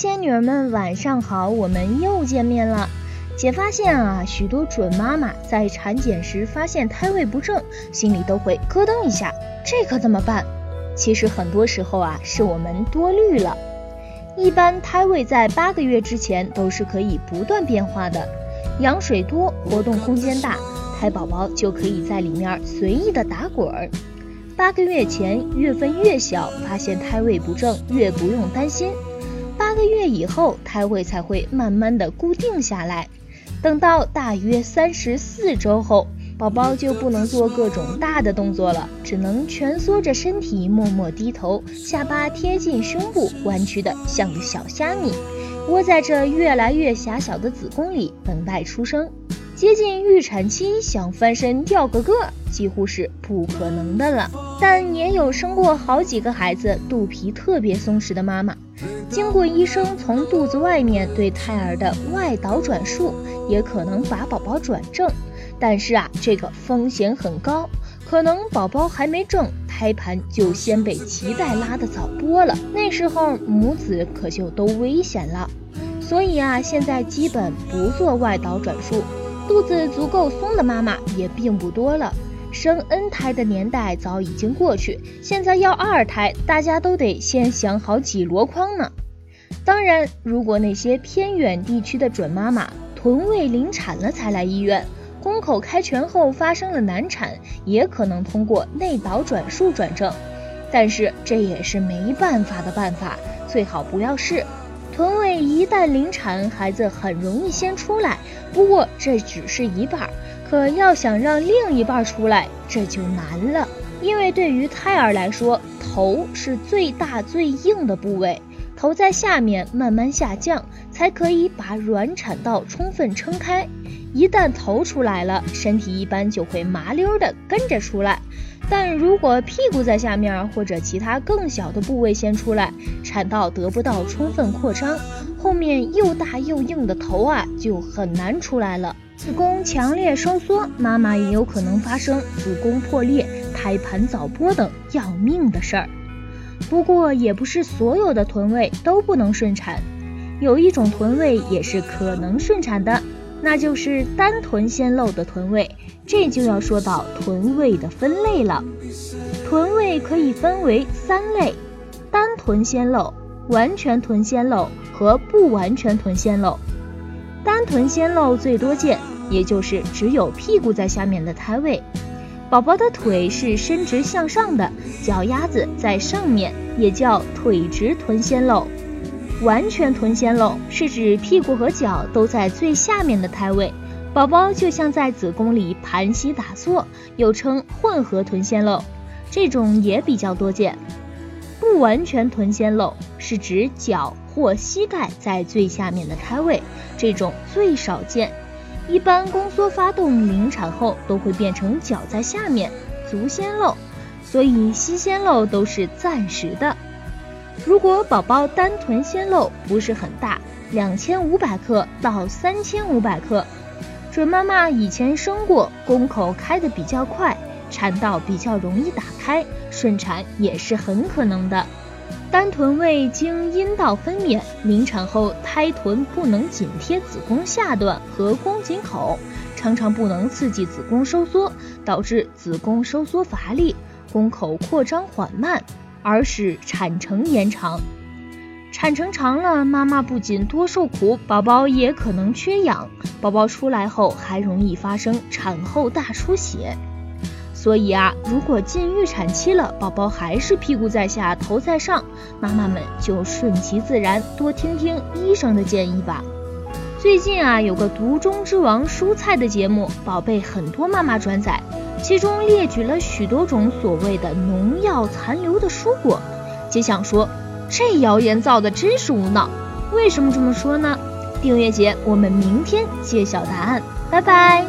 仙女儿们，晚上好，我们又见面了。姐发现啊，许多准妈妈在产检时发现胎位不正，心里都会咯噔一下，这可怎么办？其实很多时候啊，是我们多虑了。一般胎位在八个月之前都是可以不断变化的，羊水多，活动空间大，胎宝宝就可以在里面随意的打滚儿。八个月前月份越小，发现胎位不正越不用担心。八个月以后，胎位才会慢慢的固定下来。等到大约三十四周后，宝宝就不能做各种大的动作了，只能蜷缩着身体，默默低头，下巴贴近胸部，弯曲的像个小虾米，窝在这越来越狭小的子宫里，等待出生。接近预产期，想翻身掉个个，几乎是不可能的了。但也有生过好几个孩子，肚皮特别松弛的妈妈，经过医生从肚子外面对胎儿的外导转术。也可能把宝宝转正，但是啊，这个风险很高，可能宝宝还没正，胎盘就先被脐带拉的早剥了，那时候母子可就都危险了。所以啊，现在基本不做外导转术，肚子足够松的妈妈也并不多了。生 N 胎的年代早已经过去，现在要二胎，大家都得先想好几箩筐呢。当然，如果那些偏远地区的准妈妈。臀位临产了才来医院，宫口开全后发生了难产，也可能通过内导转术转正，但是这也是没办法的办法，最好不要试。臀位一旦临产，孩子很容易先出来，不过这只是一半，可要想让另一半出来，这就难了，因为对于胎儿来说，头是最大最硬的部位。头在下面慢慢下降，才可以把卵产道充分撑开。一旦头出来了，身体一般就会麻溜的跟着出来。但如果屁股在下面或者其他更小的部位先出来，产道得不到充分扩张，后面又大又硬的头啊就很难出来了。子宫强烈收缩，妈妈也有可能发生子宫破裂、胎盘早剥等要命的事儿。不过也不是所有的臀位都不能顺产，有一种臀位也是可能顺产的，那就是单臀先露的臀位。这就要说到臀位的分类了。臀位可以分为三类：单臀先露、完全臀先露和不完全臀先露。臀先露最多见，也就是只有屁股在下面的胎位。宝宝的腿是伸直向上的，脚丫子在上面，也叫腿直臀先露。完全臀先露是指屁股和脚都在最下面的胎位，宝宝就像在子宫里盘膝打坐，又称混合臀先露，这种也比较多见。完全臀先露是指脚或膝盖在最下面的胎位，这种最少见。一般宫缩发动临产后都会变成脚在下面，足先露，所以膝先露都是暂时的。如果宝宝单臀先露不是很大，两千五百克到三千五百克，准妈妈以前生过，宫口开的比较快，产道比较容易打开，顺产也是很可能的。单臀位经阴道分娩，临产后胎臀不能紧贴子宫下段和宫颈口，常常不能刺激子宫收缩，导致子宫收缩乏力，宫口扩张缓慢，而使产程延长。产程长了，妈妈不仅多受苦，宝宝也可能缺氧，宝宝出来后还容易发生产后大出血。所以啊，如果进预产期了，宝宝还是屁股在下，头在上，妈妈们就顺其自然，多听听医生的建议吧。最近啊，有个毒中之王蔬菜的节目，宝贝很多妈妈转载，其中列举了许多种所谓的农药残留的蔬果。姐想说，这谣言造的真是无脑。为什么这么说呢？订阅姐，我们明天揭晓答案，拜拜。